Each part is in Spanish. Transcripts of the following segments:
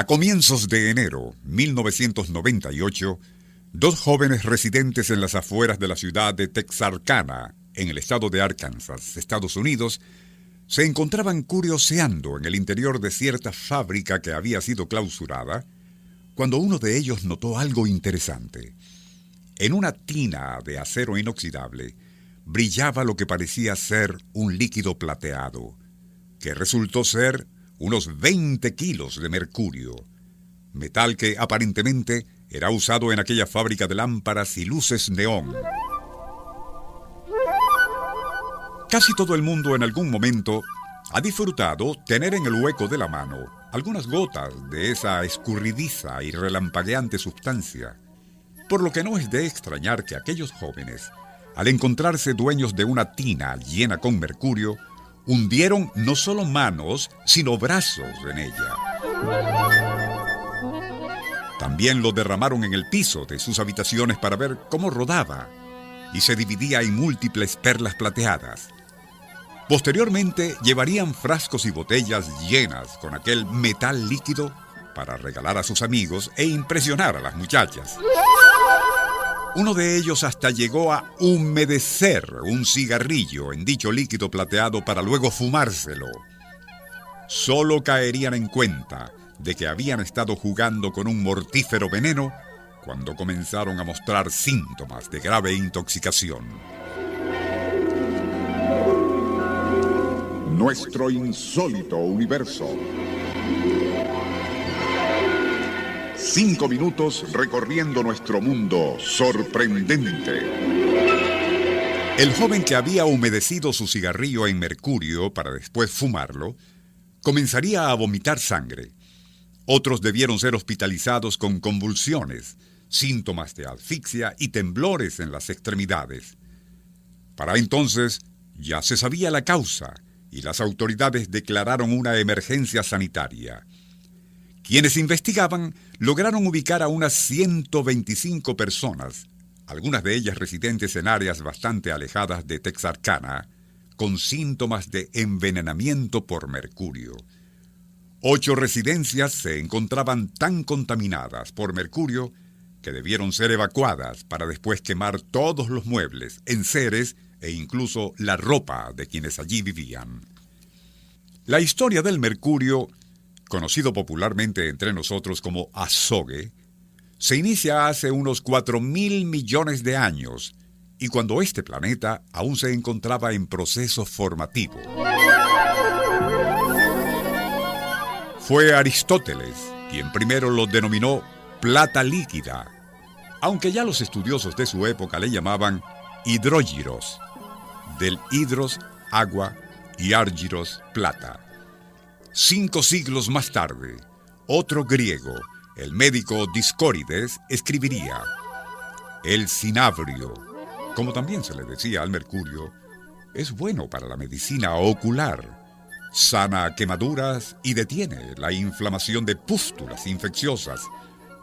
A comienzos de enero 1998, dos jóvenes residentes en las afueras de la ciudad de Texarkana, en el estado de Arkansas, Estados Unidos, se encontraban curioseando en el interior de cierta fábrica que había sido clausurada, cuando uno de ellos notó algo interesante. En una tina de acero inoxidable brillaba lo que parecía ser un líquido plateado, que resultó ser unos 20 kilos de mercurio, metal que aparentemente era usado en aquella fábrica de lámparas y luces neón. Casi todo el mundo en algún momento ha disfrutado tener en el hueco de la mano algunas gotas de esa escurridiza y relampagueante sustancia, por lo que no es de extrañar que aquellos jóvenes, al encontrarse dueños de una tina llena con mercurio, hundieron no solo manos, sino brazos en ella. También lo derramaron en el piso de sus habitaciones para ver cómo rodaba y se dividía en múltiples perlas plateadas. Posteriormente llevarían frascos y botellas llenas con aquel metal líquido para regalar a sus amigos e impresionar a las muchachas. Uno de ellos hasta llegó a humedecer un cigarrillo en dicho líquido plateado para luego fumárselo. Solo caerían en cuenta de que habían estado jugando con un mortífero veneno cuando comenzaron a mostrar síntomas de grave intoxicación. Nuestro insólito universo. Cinco minutos recorriendo nuestro mundo sorprendente. El joven que había humedecido su cigarrillo en mercurio para después fumarlo, comenzaría a vomitar sangre. Otros debieron ser hospitalizados con convulsiones, síntomas de asfixia y temblores en las extremidades. Para entonces ya se sabía la causa y las autoridades declararon una emergencia sanitaria. Quienes investigaban lograron ubicar a unas 125 personas, algunas de ellas residentes en áreas bastante alejadas de Texarkana, con síntomas de envenenamiento por mercurio. Ocho residencias se encontraban tan contaminadas por mercurio que debieron ser evacuadas para después quemar todos los muebles, enseres e incluso la ropa de quienes allí vivían. La historia del mercurio conocido popularmente entre nosotros como azogue, se inicia hace unos 4 mil millones de años y cuando este planeta aún se encontraba en proceso formativo. Fue Aristóteles quien primero lo denominó plata líquida, aunque ya los estudiosos de su época le llamaban hidrógiros, del hidros, agua, y árgiros, plata. Cinco siglos más tarde, otro griego, el médico Discórides, escribiría, el cinabrio, como también se le decía al mercurio, es bueno para la medicina ocular, sana quemaduras y detiene la inflamación de pústulas infecciosas,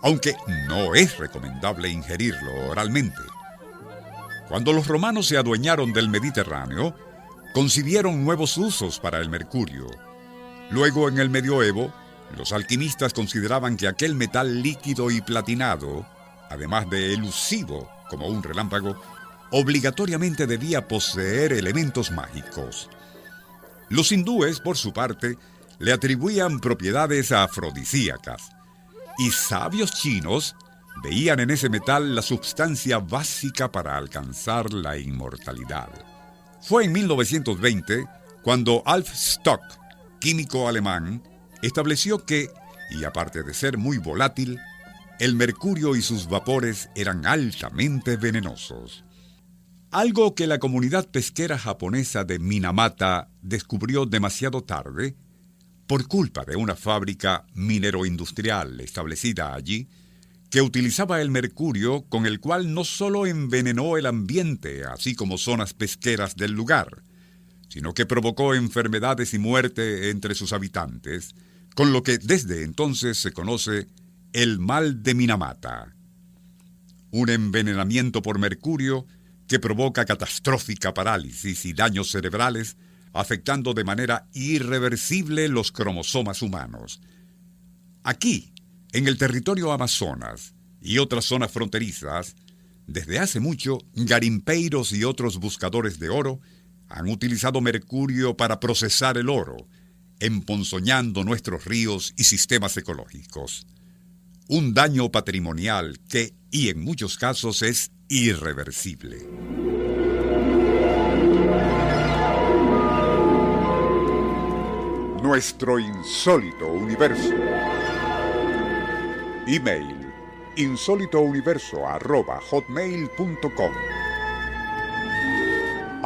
aunque no es recomendable ingerirlo oralmente. Cuando los romanos se adueñaron del Mediterráneo, concibieron nuevos usos para el mercurio, Luego, en el medioevo, los alquimistas consideraban que aquel metal líquido y platinado, además de elusivo como un relámpago, obligatoriamente debía poseer elementos mágicos. Los hindúes, por su parte, le atribuían propiedades afrodisíacas, y sabios chinos veían en ese metal la sustancia básica para alcanzar la inmortalidad. Fue en 1920 cuando Alf Stock químico alemán, estableció que, y aparte de ser muy volátil, el mercurio y sus vapores eran altamente venenosos. Algo que la comunidad pesquera japonesa de Minamata descubrió demasiado tarde por culpa de una fábrica minero-industrial establecida allí, que utilizaba el mercurio con el cual no solo envenenó el ambiente, así como zonas pesqueras del lugar, sino que provocó enfermedades y muerte entre sus habitantes, con lo que desde entonces se conoce el mal de Minamata. Un envenenamiento por mercurio que provoca catastrófica parálisis y daños cerebrales, afectando de manera irreversible los cromosomas humanos. Aquí, en el territorio Amazonas y otras zonas fronterizas, desde hace mucho, garimpeiros y otros buscadores de oro han utilizado mercurio para procesar el oro, emponzoñando nuestros ríos y sistemas ecológicos. Un daño patrimonial que, y en muchos casos, es irreversible. Nuestro insólito universo. Email insólitouniverso.hotmail.com